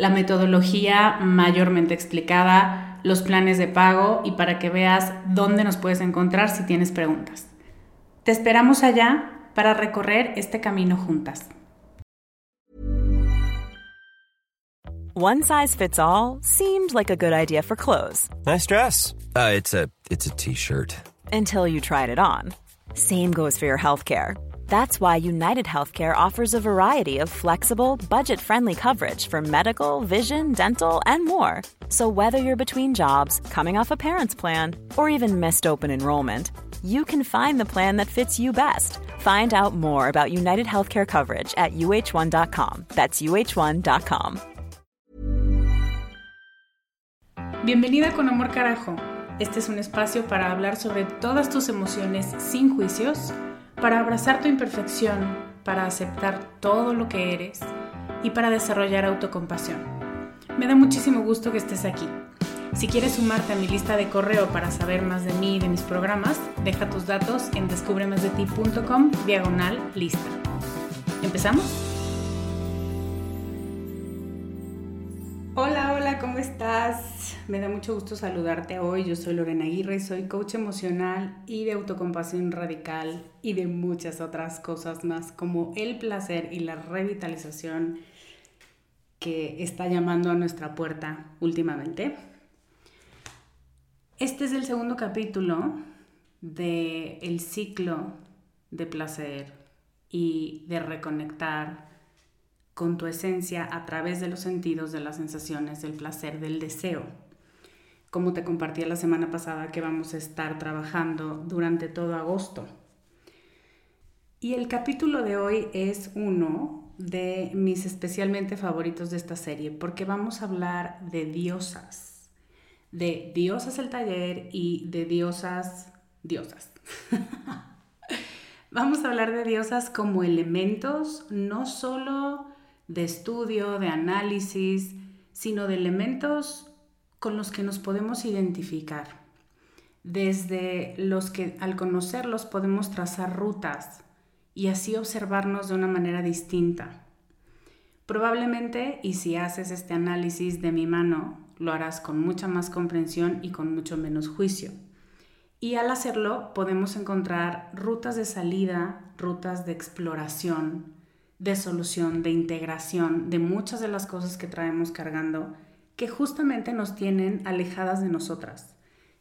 la metodología mayormente explicada, los planes de pago y para que veas dónde nos puedes encontrar si tienes preguntas. Te esperamos allá para recorrer este camino juntas. One size fits all seemed like a good idea for clothes. Nice dress. Uh, it's a it's a t-shirt. Until you tried it on. Same goes for your healthcare. That's why United Healthcare offers a variety of flexible, budget friendly coverage for medical, vision, dental, and more. So, whether you're between jobs, coming off a parent's plan, or even missed open enrollment, you can find the plan that fits you best. Find out more about United Healthcare coverage at uh1.com. That's uh1.com. Bienvenida con Amor Carajo. Este es un espacio para hablar sobre todas tus emociones sin juicios para abrazar tu imperfección, para aceptar todo lo que eres y para desarrollar autocompasión. Me da muchísimo gusto que estés aquí. Si quieres sumarte a mi lista de correo para saber más de mí y de mis programas, deja tus datos en descubremasdeti.com diagonal lista. ¿Empezamos? Estás? Me da mucho gusto saludarte hoy. Yo soy Lorena Aguirre, soy coach emocional y de autocompasión radical y de muchas otras cosas más como el placer y la revitalización que está llamando a nuestra puerta últimamente. Este es el segundo capítulo del el ciclo de placer y de reconectar con tu esencia a través de los sentidos, de las sensaciones, del placer, del deseo. Como te compartí la semana pasada que vamos a estar trabajando durante todo agosto. Y el capítulo de hoy es uno de mis especialmente favoritos de esta serie porque vamos a hablar de diosas, de diosas el taller y de diosas, diosas. vamos a hablar de diosas como elementos, no solo de estudio, de análisis, sino de elementos con los que nos podemos identificar, desde los que al conocerlos podemos trazar rutas y así observarnos de una manera distinta. Probablemente, y si haces este análisis de mi mano, lo harás con mucha más comprensión y con mucho menos juicio. Y al hacerlo podemos encontrar rutas de salida, rutas de exploración, de solución, de integración de muchas de las cosas que traemos cargando que justamente nos tienen alejadas de nosotras,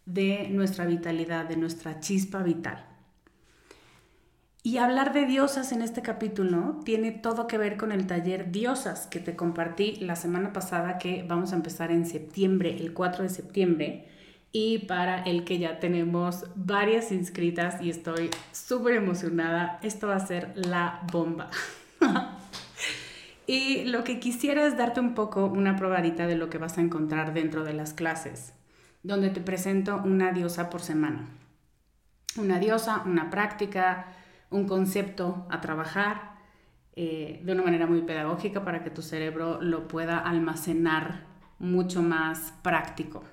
de nuestra vitalidad, de nuestra chispa vital. Y hablar de diosas en este capítulo tiene todo que ver con el taller Diosas que te compartí la semana pasada que vamos a empezar en septiembre, el 4 de septiembre, y para el que ya tenemos varias inscritas y estoy súper emocionada, esto va a ser la bomba. y lo que quisiera es darte un poco una probadita de lo que vas a encontrar dentro de las clases, donde te presento una diosa por semana. Una diosa, una práctica, un concepto a trabajar eh, de una manera muy pedagógica para que tu cerebro lo pueda almacenar mucho más práctico.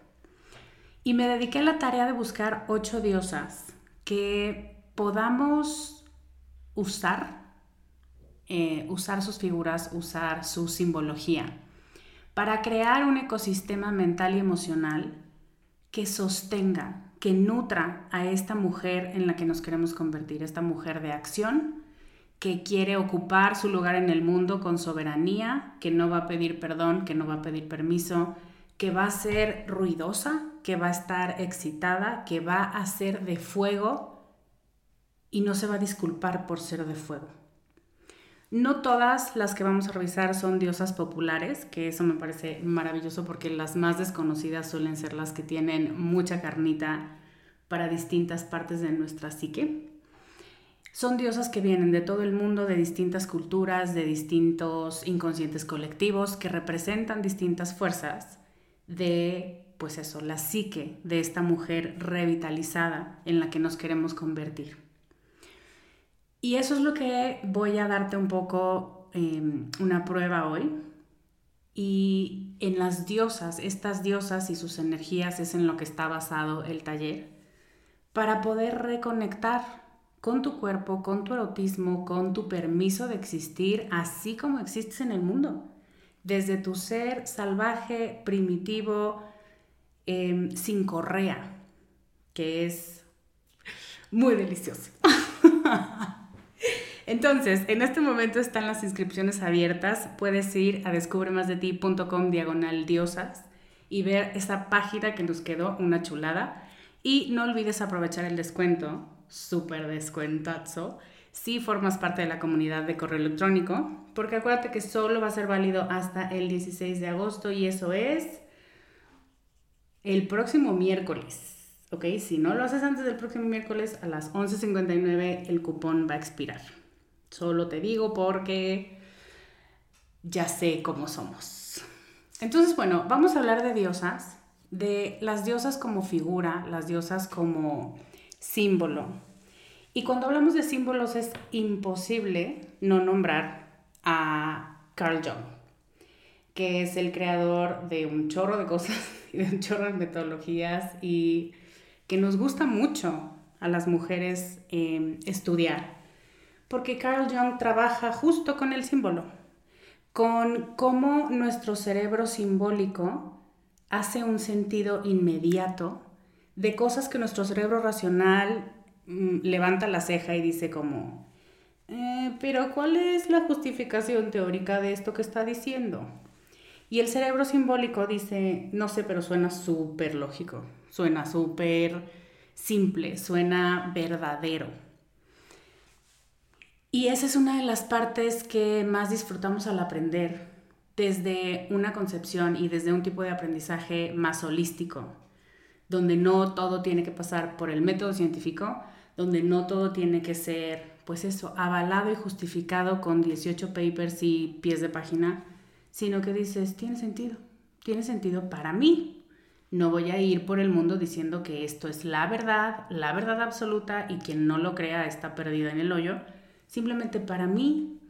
Y me dediqué a la tarea de buscar ocho diosas que podamos usar, eh, usar sus figuras, usar su simbología, para crear un ecosistema mental y emocional que sostenga, que nutra a esta mujer en la que nos queremos convertir, esta mujer de acción que quiere ocupar su lugar en el mundo con soberanía, que no va a pedir perdón, que no va a pedir permiso, que va a ser ruidosa, que va a estar excitada, que va a ser de fuego y no se va a disculpar por ser de fuego. No todas las que vamos a revisar son diosas populares, que eso me parece maravilloso porque las más desconocidas suelen ser las que tienen mucha carnita para distintas partes de nuestra psique. Son diosas que vienen de todo el mundo, de distintas culturas, de distintos inconscientes colectivos, que representan distintas fuerzas de, pues eso, la psique de esta mujer revitalizada en la que nos queremos convertir. Y eso es lo que voy a darte un poco em, una prueba hoy. Y en las diosas, estas diosas y sus energías es en lo que está basado el taller, para poder reconectar con tu cuerpo, con tu erotismo, con tu permiso de existir así como existes en el mundo. Desde tu ser salvaje, primitivo, em, sin correa, que es muy delicioso. Entonces, en este momento están las inscripciones abiertas. Puedes ir a descubremasdeti.com diagonal diosas y ver esa página que nos quedó una chulada. Y no olvides aprovechar el descuento súper descuentazo si formas parte de la comunidad de correo electrónico, porque acuérdate que solo va a ser válido hasta el 16 de agosto y eso es el próximo miércoles. ¿Ok? Si no lo haces antes del próximo miércoles a las 11.59 el cupón va a expirar. Solo te digo porque ya sé cómo somos. Entonces, bueno, vamos a hablar de diosas, de las diosas como figura, las diosas como símbolo. Y cuando hablamos de símbolos es imposible no nombrar a Carl Jung, que es el creador de un chorro de cosas y de un chorro de metodologías y que nos gusta mucho a las mujeres em, estudiar, porque Carl Jung trabaja justo con el símbolo, con cómo nuestro cerebro simbólico hace un sentido inmediato de cosas que nuestro cerebro racional mm, levanta la ceja y dice como, eh, pero ¿cuál es la justificación teórica de esto que está diciendo? Y el cerebro simbólico dice, no sé, pero suena súper lógico, suena súper simple, suena verdadero. Y esa es una de las partes que más disfrutamos al aprender, desde una concepción y desde un tipo de aprendizaje más holístico, donde no todo tiene que pasar por el método científico, donde no todo tiene que ser, pues eso, avalado y justificado con 18 papers y pies de página, sino que dices, tiene sentido, tiene sentido para mí. No voy a ir por el mundo diciendo que esto es la verdad, la verdad absoluta y quien no lo crea está perdido en el hoyo. Simplemente para mí,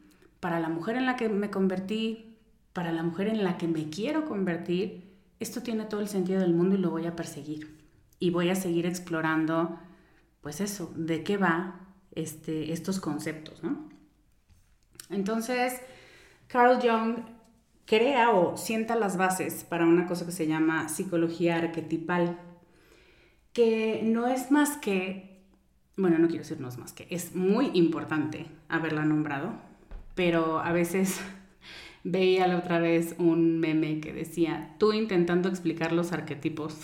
para la mujer en la que me convertí, para la mujer en la que me quiero convertir, esto tiene todo el sentido del mundo y lo voy a perseguir. Y voy a seguir explorando, pues eso, de qué va este, estos conceptos, ¿no? Entonces, Carl Jung crea o sienta las bases para una cosa que se llama psicología arquetipal, que no es más que, bueno, no quiero decir no es más que, es muy importante haberla nombrado, pero a veces veía la otra vez un meme que decía, tú intentando explicar los arquetipos.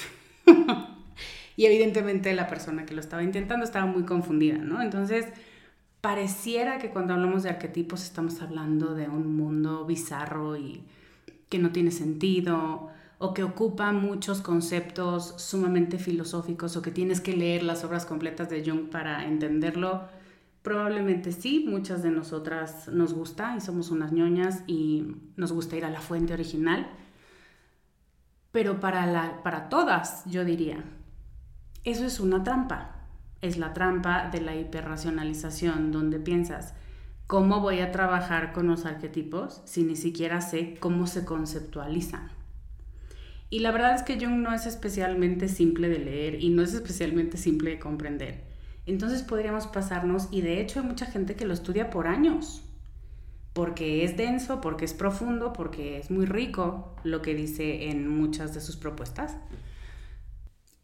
y evidentemente la persona que lo estaba intentando estaba muy confundida, ¿no? Entonces, pareciera que cuando hablamos de arquetipos estamos hablando de un mundo bizarro y que no tiene sentido o que ocupa muchos conceptos sumamente filosóficos o que tienes que leer las obras completas de Jung para entenderlo Probablemente sí, muchas de nosotras nos gusta y somos unas ñoñas y nos gusta ir a la fuente original, pero para, para todas yo diría, eso es una trampa, es la trampa de la hiperracionalización donde piensas, ¿cómo voy a trabajar con los arquetipos si ni siquiera sé cómo se conceptualizan? Y la verdad es que Jung no es especialmente simple de leer y no es especialmente simple de comprender. Entonces podríamos pasarnos, y de hecho hay mucha gente que lo estudia por años, porque es denso, porque es profundo, porque es muy rico lo que dice en muchas de sus propuestas.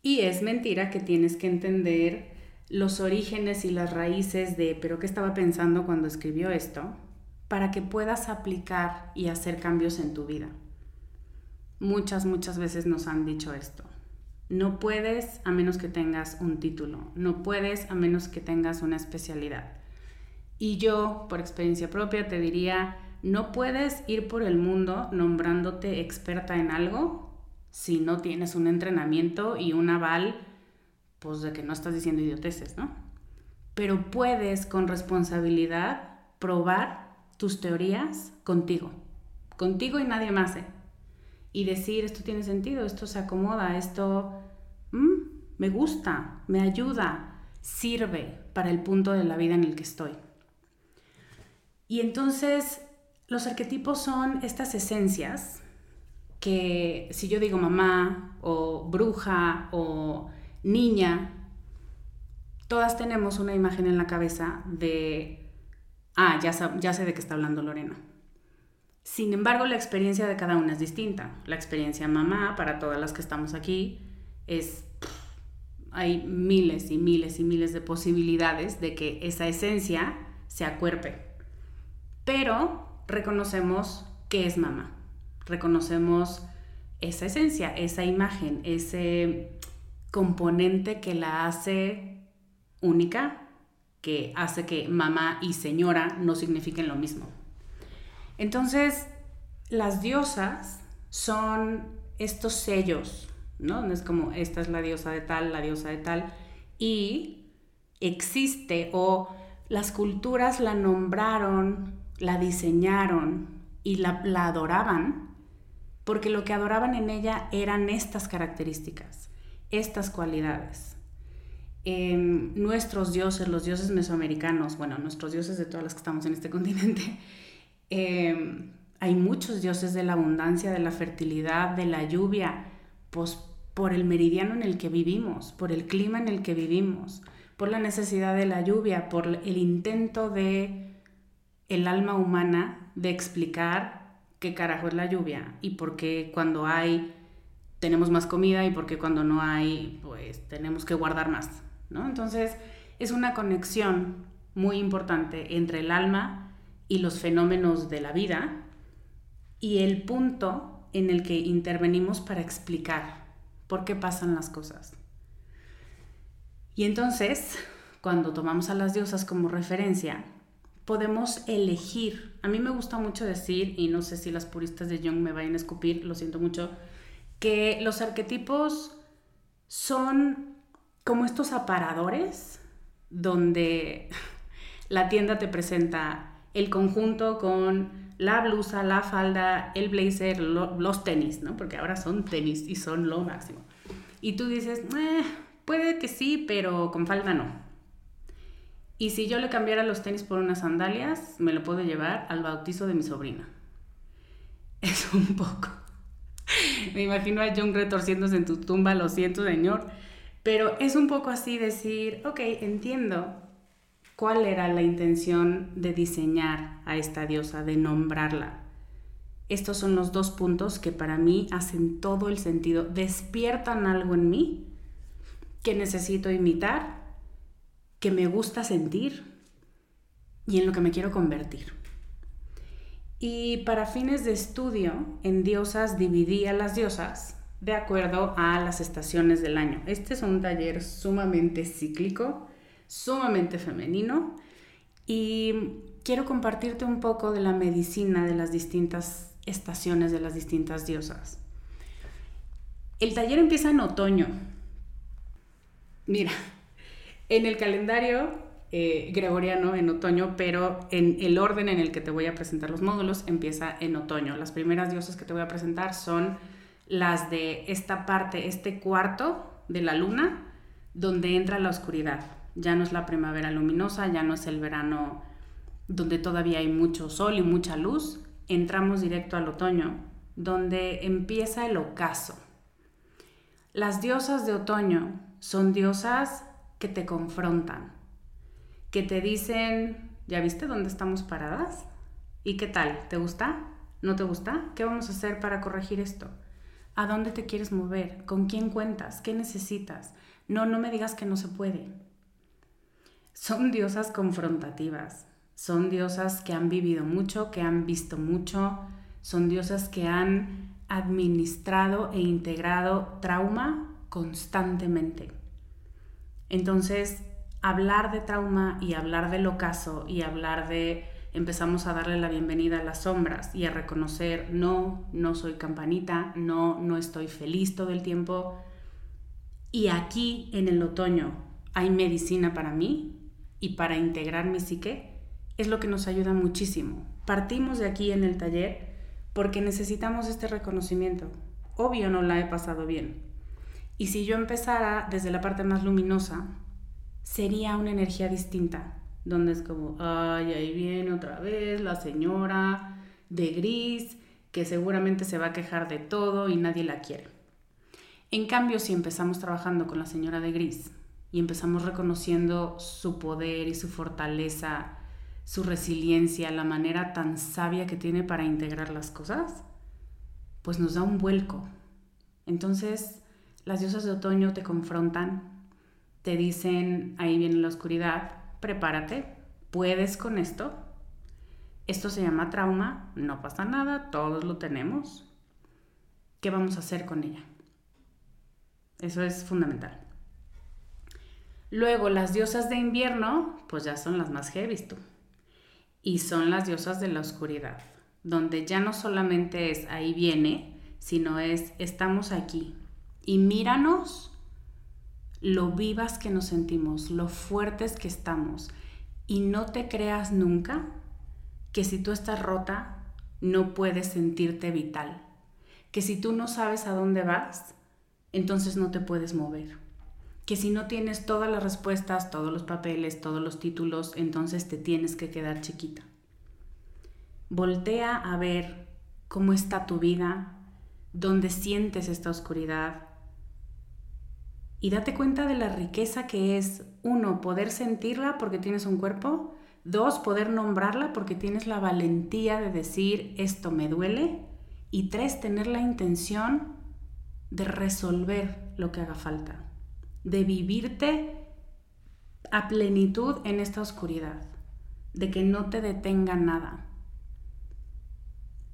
Y es mentira que tienes que entender los orígenes y las raíces de, pero qué estaba pensando cuando escribió esto, para que puedas aplicar y hacer cambios en tu vida. Muchas, muchas veces nos han dicho esto. No puedes a menos que tengas un título, no puedes a menos que tengas una especialidad. Y yo, por experiencia propia, te diría, no puedes ir por el mundo nombrándote experta en algo si no tienes un entrenamiento y un aval, pues de que no estás diciendo idioteces, ¿no? Pero puedes con responsabilidad probar tus teorías contigo, contigo y nadie más, ¿eh? Y decir, esto tiene sentido, esto se acomoda, esto mm, me gusta, me ayuda, sirve para el punto de la vida en el que estoy. Y entonces los arquetipos son estas esencias que si yo digo mamá o bruja o niña, todas tenemos una imagen en la cabeza de, ah, ya, ya sé de qué está hablando Lorena. Sin embargo, la experiencia de cada una es distinta. La experiencia mamá, para todas las que estamos aquí, es... hay miles y miles y miles de posibilidades de que esa esencia se acuerpe. Pero reconocemos que es mamá. Reconocemos esa esencia, esa imagen, ese componente que la hace única, que hace que mamá y señora no signifiquen lo mismo. Entonces, las diosas son estos sellos, ¿no? No es como esta es la diosa de tal, la diosa de tal, y existe o las culturas la nombraron, la diseñaron y la, adoraban porque lo que adoraban en ella eran estas características, estas cualidades. nuestros dioses, los dioses mesoamericanos, bueno, nuestros dioses de todas las que estamos en este continente, Em, hay muchos dioses de la abundancia, de la fertilidad, de la lluvia, pues por el meridiano en el que vivimos, por el clima en el que vivimos, por la necesidad de la lluvia, por el intento de el alma humana de explicar qué carajo es la lluvia y por qué cuando hay tenemos más comida y por qué cuando no hay pues tenemos que guardar más, ¿no? Entonces es una conexión muy importante entre el alma y los fenómenos de la vida y el punto en el que intervenimos para explicar por qué pasan las cosas. Y entonces, cuando tomamos a las diosas como referencia, podemos elegir. A mí me gusta mucho decir, y no sé si las puristas de Jung me vayan a escupir, lo siento mucho, que los arquetipos son como estos aparadores donde la tienda te presenta el conjunto con la blusa, la falda, el blazer, los tenis, ¿no? Porque ahora son tenis y son lo máximo. Y tú dices, eh, puede que sí, pero con falda no. Y si yo le cambiara los tenis por unas sandalias, me lo puedo llevar al bautizo de mi sobrina. Es un poco. Me imagino a John retorciéndose en tu tumba, lo siento, señor. Pero es un poco así decir, ok, entiendo cuál era la intención de diseñar a esta diosa, de nombrarla. Estos son los dos puntos que para mí hacen todo el sentido, despiertan algo en mí que necesito imitar, que me gusta sentir y en lo que me quiero convertir. Y para fines de estudio, en diosas dividí a las diosas de acuerdo a las estaciones del año. Este es un taller sumamente cíclico sumamente femenino y quiero compartirte un poco de la medicina de las distintas estaciones de las distintas diosas. El taller empieza en otoño. Mira, en el calendario eh, gregoriano en otoño, pero en el orden en el que te voy a presentar los módulos empieza en otoño. Las primeras diosas que te voy a presentar son las de esta parte, este cuarto de la luna, donde entra la oscuridad. Ya no es la primavera luminosa, ya no es el verano donde todavía hay mucho sol y mucha luz. Entramos directo al otoño, donde empieza el ocaso. Las diosas de otoño son diosas que te confrontan, que te dicen, ¿ya viste dónde estamos paradas? ¿Y qué tal? ¿Te gusta? ¿No te gusta? ¿Qué vamos a hacer para corregir esto? ¿A dónde te quieres mover? ¿Con quién cuentas? ¿Qué necesitas? No, no me digas que no se puede. Son diosas confrontativas, son diosas que han vivido mucho, que han visto mucho, son diosas que han administrado e integrado trauma constantemente. Entonces, hablar de trauma y hablar del ocaso y hablar de empezamos a darle la bienvenida a las sombras y a reconocer, no, no soy campanita, no, no estoy feliz todo el tiempo. Y aquí en el otoño hay medicina para mí y para integrar mi psique, es lo que nos ayuda muchísimo. Partimos de aquí en el taller porque necesitamos este reconocimiento. Obvio no la he pasado bien. Y si yo empezara desde la parte más luminosa, sería una energía distinta, donde es como, ay, ahí viene otra vez la señora de gris, que seguramente se va a quejar de todo y nadie la quiere. En cambio, si empezamos trabajando con la señora de gris y empezamos reconociendo su poder y su fortaleza, su resiliencia, la manera tan sabia que tiene para integrar las cosas, pues nos da un vuelco. Entonces, las diosas de otoño te confrontan, te dicen, ahí viene la oscuridad, prepárate, puedes con esto. Esto se llama trauma, no pasa nada, todos lo tenemos. ¿Qué vamos a hacer con ella? Eso es fundamental. Luego, las diosas de invierno, pues ya son las más heavy tú. Y son las diosas de la oscuridad, donde ya no solamente es ahí viene, sino es estamos aquí. Y míranos lo vivas que nos sentimos, lo fuertes que estamos. Y no te creas nunca que si tú estás rota, no puedes sentirte vital. Que si tú no sabes a dónde vas, entonces no te puedes mover. Que si no tienes todas las respuestas, todos los papeles, todos los títulos, entonces te tienes que quedar chiquita. Voltea a ver cómo está tu vida, dónde sientes esta oscuridad, y date cuenta de la riqueza que es, uno, poder sentirla porque tienes un cuerpo, dos, poder nombrarla porque tienes la valentía de decir esto me duele, y tres, tener la intención de resolver lo que haga falta, de vivirte a plenitud en esta oscuridad, de que no te detenga nada.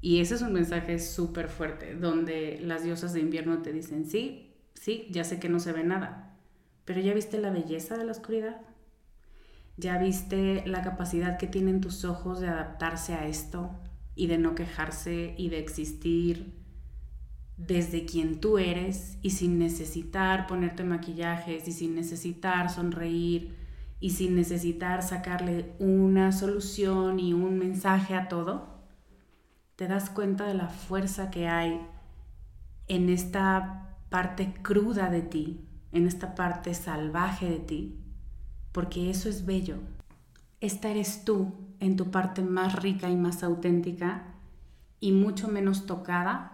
Y ese es un mensaje súper fuerte, donde las diosas de invierno te dicen, sí, Sí, ya sé que no se ve nada, pero ya viste la belleza de la oscuridad. Ya viste la capacidad que tienen tus ojos de adaptarse a esto y de no quejarse y de existir desde quien tú eres y sin necesitar ponerte maquillajes y sin necesitar sonreír y sin necesitar sacarle una solución y un mensaje a todo, te das cuenta de la fuerza que hay en esta parte cruda de ti, en esta parte salvaje de ti, porque eso es bello. Esta eres tú en tu parte más rica y más auténtica y mucho menos tocada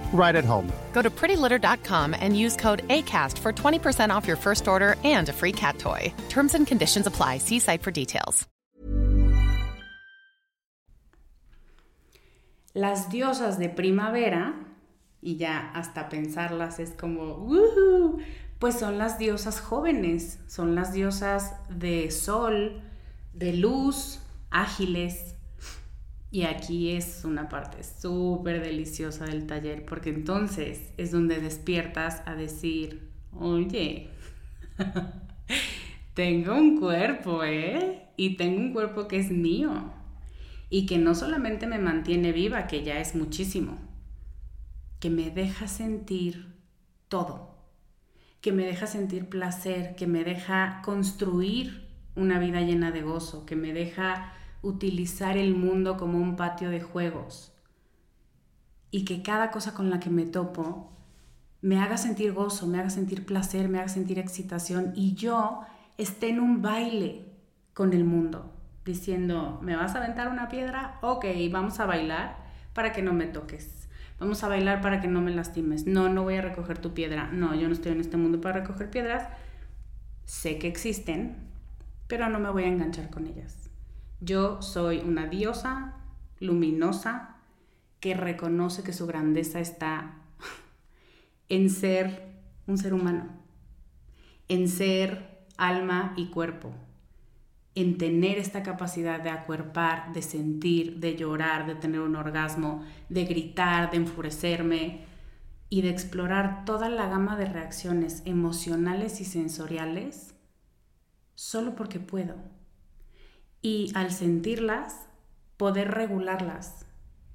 right at home. Go to prettylitter.com and use code ACAST for 20% off your first order and a free cat toy. Terms and conditions apply. See site for details. Las diosas de primavera, y ya hasta pensarlas es como, ¡Woohoo! pues son las diosas jóvenes, son las diosas de sol, de luz, ágiles. Y aquí es una parte súper deliciosa del taller, porque entonces es donde despiertas a decir, oye, tengo un cuerpo, ¿eh? Y tengo un cuerpo que es mío y que no solamente me mantiene viva, que ya es muchísimo, que me deja sentir todo, que me deja sentir placer, que me deja construir una vida llena de gozo, que me deja utilizar el mundo como un patio de juegos y que cada cosa con la que me topo me haga sentir gozo, me haga sentir placer, me haga sentir excitación y yo esté en un baile con el mundo, diciendo, ¿me vas a aventar una piedra? Ok, vamos a bailar para que no me toques. Vamos a bailar para que no me lastimes. No, no voy a recoger tu piedra. No, yo no estoy en este mundo para recoger piedras. Sé que existen, pero no me voy a enganchar con ellas. Yo soy una diosa luminosa que reconoce que su grandeza está en ser un ser humano, en ser alma y cuerpo, en tener esta capacidad de acuerpar, de sentir, de llorar, de tener un orgasmo, de gritar, de enfurecerme y de explorar toda la gama de reacciones emocionales y sensoriales solo porque puedo. Y al sentirlas, poder regularlas,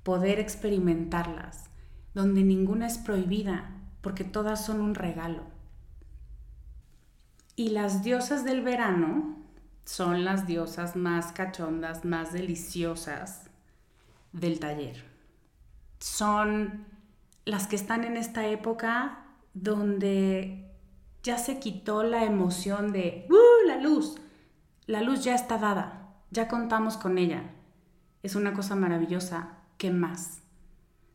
poder experimentarlas, donde ninguna es prohibida, porque todas son un regalo. Y las diosas del verano son las diosas más cachondas, más deliciosas del taller. Son las que están en esta época donde ya se quitó la emoción de ¡Uh, la luz! La luz ya está dada, ya contamos con ella. Es una cosa maravillosa. ¿Qué más?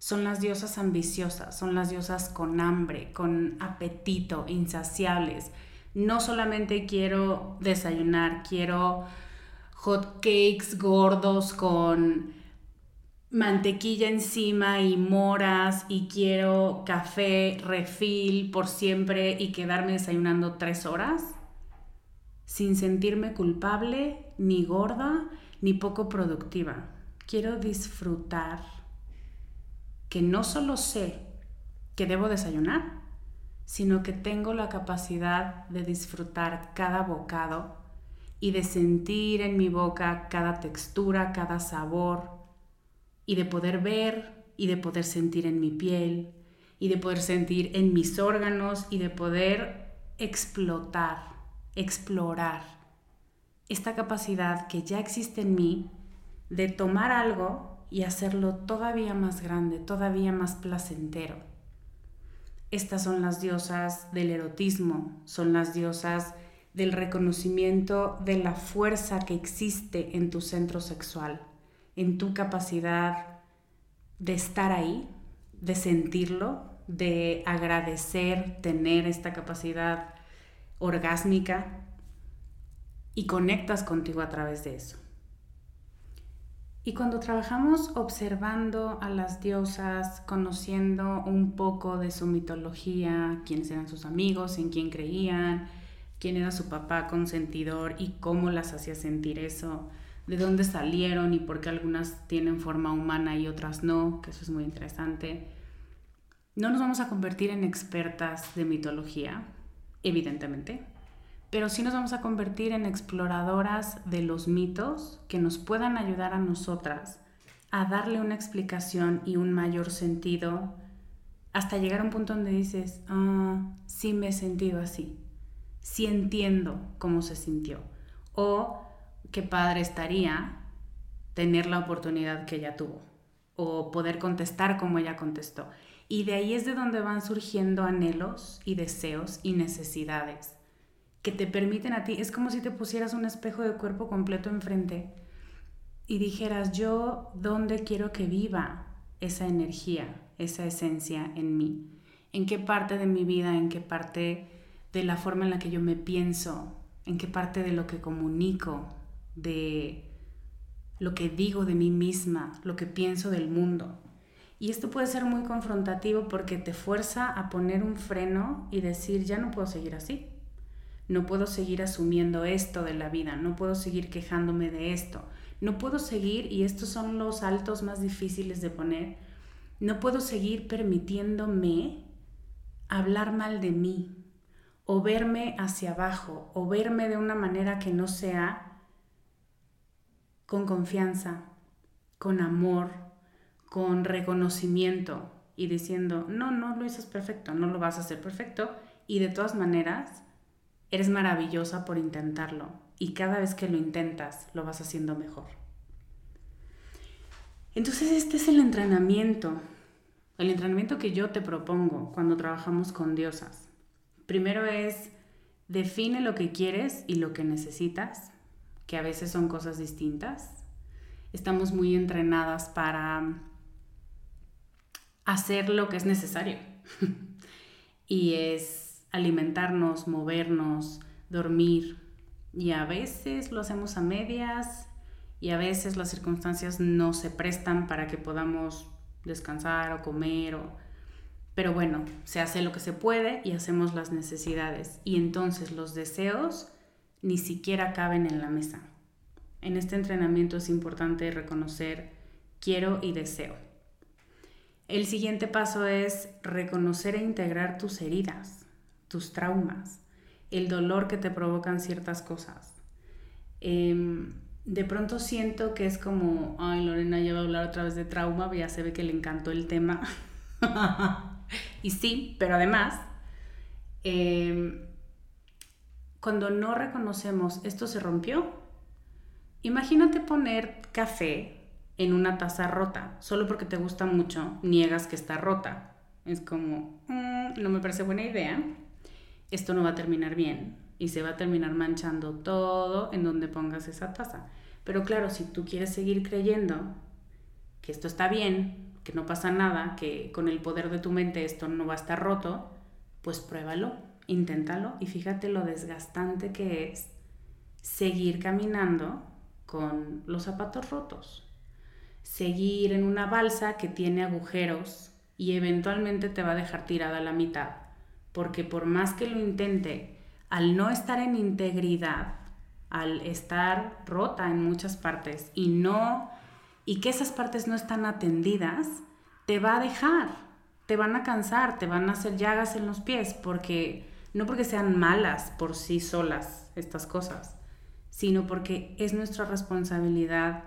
son las diosas ambiciosas, son las diosas con hambre, con apetito, insaciables. No solamente quiero desayunar, quiero hot cakes gordos con mantequilla encima y moras y quiero café refil por siempre y quedarme desayunando tres horas sin sentirme culpable, ni gorda, ni poco productiva. Quiero disfrutar que no solo sé que debo desayunar, sino que tengo la capacidad de disfrutar cada bocado y de sentir en mi boca cada textura, cada sabor, y de poder ver y de poder sentir en mi piel, y de poder sentir en mis órganos y de poder explotar, explorar esta capacidad que ya existe en mí de tomar algo y hacerlo todavía más grande, todavía más placentero. Estas son las diosas del erotismo, son las diosas del reconocimiento de la fuerza que existe en tu centro sexual, en tu capacidad de estar ahí, de sentirlo, de agradecer, tener esta capacidad orgásmica y conectas contigo a través de eso. Y cuando trabajamos observando a las diosas, conociendo un poco de su mitología, quiénes eran sus amigos, en quién creían, quién era su papá consentidor y cómo las hacía sentir eso, de dónde salieron y por qué algunas tienen forma humana y otras no, que eso es muy interesante. No nos vamos a convertir en expertas de mitología, evidentemente, pero sí nos vamos a convertir en exploradoras de los mitos que nos puedan ayudar a nosotras a darle una explicación y un mayor sentido hasta llegar a un punto donde dices, ah, sí me he sentido así, sí entiendo cómo se sintió, o qué padre estaría tener la oportunidad que ella tuvo, o poder contestar como ella contestó. Y de ahí es de donde van surgiendo anhelos y deseos y necesidades que te permiten a ti, es como si te pusieras un espejo de cuerpo completo enfrente y dijeras, yo, ¿dónde quiero que viva esa energía, esa esencia en mí? ¿En qué parte de mi vida, en qué parte de la forma en la que yo me pienso, en qué parte de lo que comunico, de lo que digo de mí misma, lo que pienso del mundo? Y esto puede ser muy confrontativo porque te fuerza a poner un freno y decir, ya no puedo seguir así no puedo seguir asumiendo esto de la vida, no puedo seguir quejándome de esto, no puedo seguir, y estos son los altos más difíciles de poner, no puedo seguir permitiéndome hablar mal de mí, o verme hacia abajo, o verme de una manera que no sea con confianza, con amor, con reconocimiento y diciendo, no, no lo haces perfecto, no lo vas a hacer perfecto, y de todas maneras, Eres maravillosa por intentarlo y cada vez que lo intentas lo vas haciendo mejor. Entonces este es el entrenamiento, el entrenamiento que yo te propongo cuando trabajamos con diosas. Primero es define lo que quieres y lo que necesitas, que a veces son cosas distintas. Estamos muy entrenadas para hacer lo que es necesario. y es alimentarnos, movernos, dormir. Y a veces lo hacemos a medias y a veces las circunstancias no se prestan para que podamos descansar o comer o... Pero bueno, se hace lo que se puede y hacemos las necesidades. Y entonces los deseos ni siquiera caben en la mesa. En este entrenamiento es importante reconocer quiero y deseo. El siguiente paso es reconocer e integrar tus heridas, tus traumas, el dolor que te provocan ciertas cosas. Em, de pronto siento que es como, ay, Lorena ya va a hablar otra vez de trauma, ya se ve que le encantó el tema. y sí, pero además, em, cuando no reconocemos esto se rompió, imagínate poner café en una taza rota, solo porque te gusta mucho, niegas que está rota. Es como, mm, no me parece buena idea, esto no va a terminar bien y se va a terminar manchando todo en donde pongas esa taza. Pero claro, si tú quieres seguir creyendo que esto está bien, que no pasa nada, que con el poder de tu mente esto no va a estar roto, pues pruébalo, inténtalo y fíjate lo desgastante que es seguir caminando con los zapatos rotos seguir en una balsa que tiene agujeros y eventualmente te va a dejar tirada a la mitad, porque por más que lo intente, al no estar en integridad, al estar rota en muchas partes y no y que esas partes no están atendidas, te va a dejar, te van a cansar, te van a hacer llagas en los pies, porque no porque sean malas por sí solas estas cosas, sino porque es nuestra responsabilidad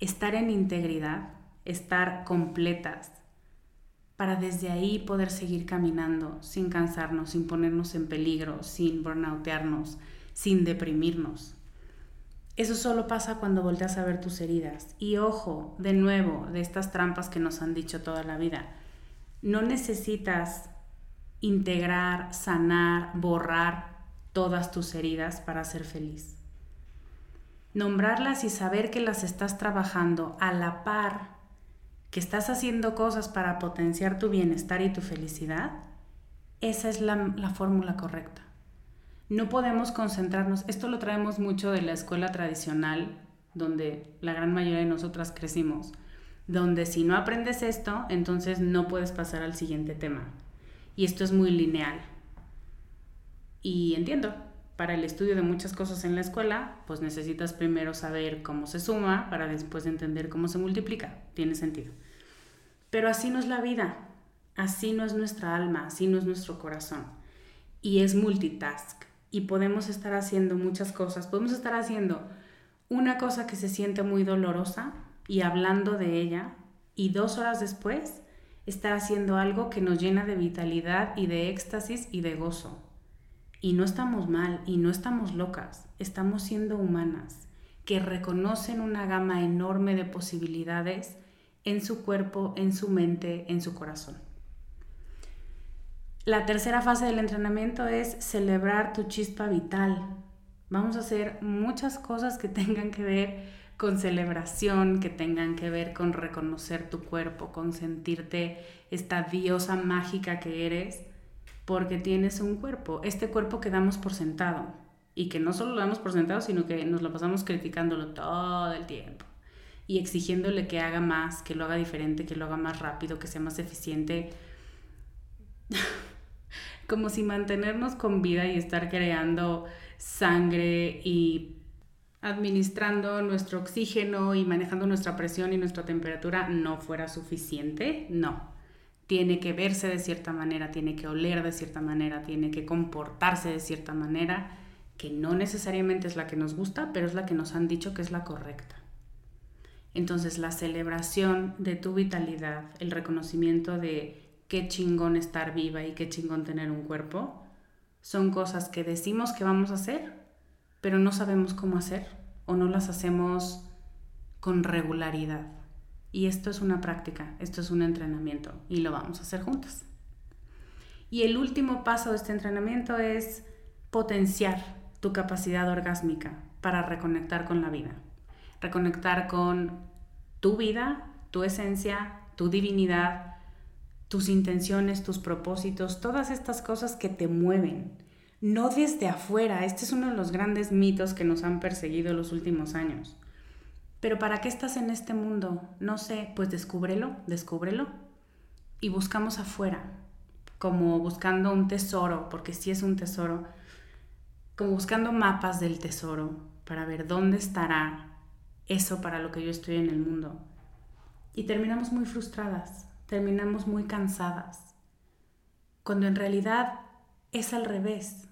estar en integridad, estar completas, para desde ahí poder seguir caminando sin cansarnos, sin ponernos en peligro, sin burnoutearnos, sin deprimirnos. Eso solo pasa cuando volteas a ver tus heridas. Y ojo, de nuevo, de estas trampas que nos han dicho toda la vida. No necesitas integrar, sanar, borrar todas tus heridas para ser feliz nombrarlas y saber que las estás trabajando a la par, que estás haciendo cosas para potenciar tu bienestar y tu felicidad, esa es la, fórmula correcta. No podemos concentrarnos, esto lo traemos mucho de la escuela tradicional, donde la gran mayoría de nosotras crecimos, donde si no aprendes esto, entonces no puedes pasar al siguiente tema. Y esto es muy lineal. Y entiendo, para el estudio de muchas cosas en la escuela, pues necesitas primero saber cómo se suma para después entender cómo se multiplica. Tiene sentido. Pero así no es la vida, así no es nuestra alma, así no es nuestro corazón. Y es multitask. Y podemos estar haciendo muchas cosas. Podemos estar haciendo una cosa que se siente muy dolorosa y hablando de ella. Y dos horas después estar haciendo algo que nos llena de vitalidad y de éxtasis y de gozo. Y no estamos mal y no estamos locas, estamos siendo humanas que reconocen una gama enorme de posibilidades en su cuerpo, en su mente, en su corazón. La tercera fase del entrenamiento es celebrar tu chispa vital. Vamos a hacer muchas cosas que tengan que ver con celebración, que tengan que ver con reconocer tu cuerpo, con sentirte esta diosa mágica que eres porque tienes un cuerpo, este cuerpo que damos por sentado y que no solo lo damos por sentado, sino que nos lo pasamos criticándolo todo el tiempo y exigiéndole que haga más, que lo haga diferente, que lo haga más rápido, que sea más eficiente. Como si mantenernos con vida y estar creando sangre y administrando nuestro oxígeno y manejando nuestra presión y nuestra temperatura no fuera suficiente. No, tiene que verse de cierta manera, tiene que oler de cierta manera, tiene que comportarse de cierta manera, que no necesariamente es la que nos gusta, pero es la que nos han dicho que es la correcta. Entonces la celebración de tu vitalidad, el reconocimiento de qué chingón estar viva y qué chingón tener un cuerpo, son cosas que decimos que vamos a hacer, pero no sabemos cómo hacer o no las hacemos con regularidad. Y esto es una práctica, esto es un entrenamiento y lo vamos a hacer juntas. Y el último paso de este entrenamiento es potenciar tu capacidad orgásmica para reconectar con la vida. Reconectar con tu vida, tu esencia, tu divinidad, tus intenciones, tus propósitos, todas estas cosas que te mueven. No desde afuera. Este es uno de los grandes mitos que nos han perseguido los últimos años. Pero ¿para qué estás en este mundo? No sé, pues descúbrelo, descúbrelo. Y buscamos afuera, como buscando un tesoro, porque sí es un tesoro, como buscando mapas del tesoro para ver dónde estará eso para lo que yo estoy en el mundo. Y terminamos muy frustradas, terminamos muy cansadas, cuando en realidad es al revés.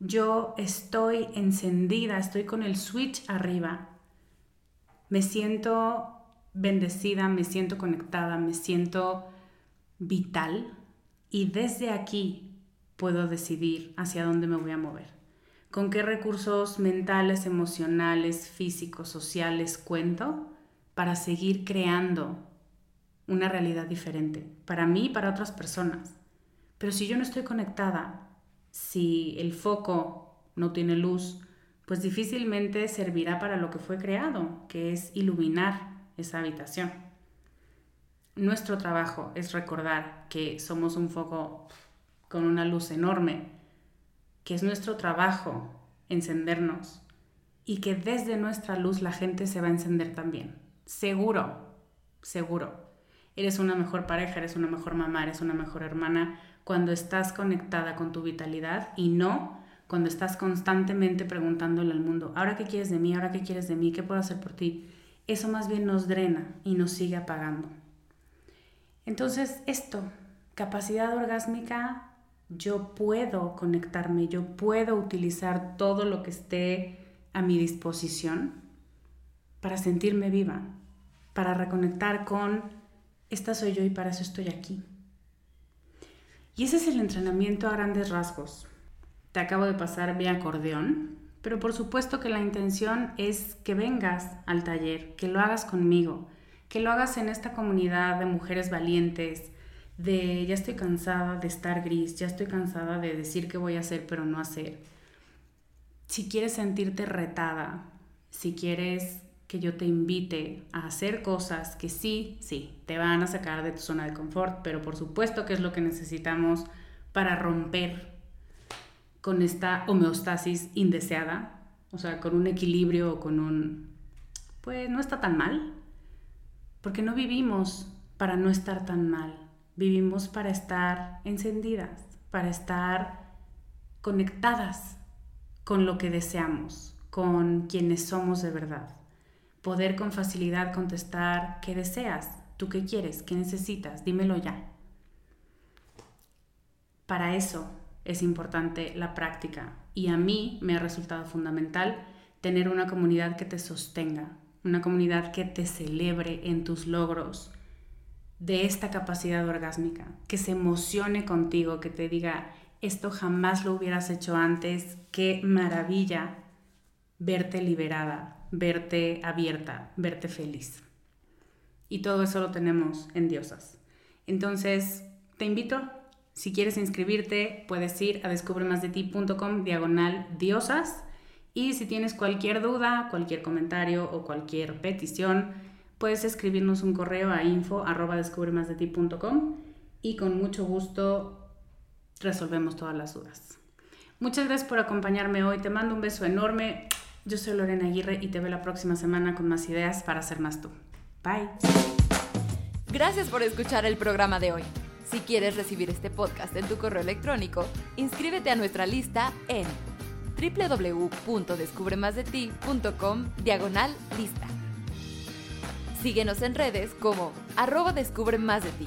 Yo estoy encendida, estoy con el switch arriba. Me siento bendecida, me siento conectada, me siento vital y desde aquí puedo decidir hacia dónde me voy a mover. Con qué recursos mentales, emocionales, físicos, sociales cuento para seguir creando una realidad diferente, para mí y para otras personas. Pero si yo no estoy conectada, si el foco no tiene luz, pues difícilmente servirá para lo que fue creado, que es iluminar esa habitación. Nuestro trabajo es recordar que somos un foco con una luz enorme, que es nuestro trabajo encendernos y que desde nuestra luz la gente se va a encender también. Seguro, seguro. Eres una mejor pareja, eres una mejor mamá, eres una mejor hermana cuando estás conectada con tu vitalidad y no cuando estás constantemente preguntándole al mundo, ¿ahora qué quieres de mí? ¿Ahora qué quieres de mí? ¿Qué puedo hacer por ti? Eso más bien nos drena y nos sigue apagando. Entonces, esto, capacidad orgásmica, yo puedo conectarme, yo puedo utilizar todo lo que esté a mi disposición para sentirme viva, para reconectar con, esta soy yo y para eso estoy aquí. Y ese es el entrenamiento a grandes rasgos. Te acabo de pasar mi acordeón, pero por supuesto que la intención es que vengas al taller, que lo hagas conmigo, que lo hagas en esta comunidad de mujeres valientes, de ya estoy cansada de estar gris, ya estoy cansada de decir que voy a hacer pero no hacer. Si quieres sentirte retada, si quieres que yo te invite a hacer cosas que sí, sí, te van a sacar de tu zona de confort, pero por supuesto que es lo que necesitamos para romper con esta homeostasis indeseada, o sea, con un equilibrio o con un, pues no está tan mal, porque no vivimos para no estar tan mal, vivimos para estar encendidas, para estar conectadas con lo que deseamos, con quienes somos de verdad. Poder con facilidad contestar qué deseas, tú qué quieres, qué necesitas, dímelo ya. Para eso es importante la práctica y a mí me ha resultado fundamental tener una comunidad que te sostenga, una comunidad que te celebre en tus logros de esta capacidad orgásmica, que se emocione contigo, que te diga, esto jamás lo hubieras hecho antes, qué maravilla verte liberada, verte abierta, verte feliz. Y todo eso lo tenemos en Diosas. Entonces, te invito, si quieres inscribirte, puedes ir a descubremasdeti.com diagonal diosas. Y si tienes cualquier duda, cualquier comentario o cualquier petición, puedes escribirnos un correo a info arroba y con mucho gusto resolvemos todas las dudas. Muchas gracias por acompañarme hoy. Te mando un beso enorme. Yo soy Lorena Aguirre y te veo la próxima semana con más ideas para ser más tú. Bye. Gracias por escuchar el programa de hoy. Si quieres recibir este podcast en tu correo electrónico, inscríbete a nuestra lista en www.descubremasdeti.com diagonal lista. Síguenos en redes como arroba descubre más de ti.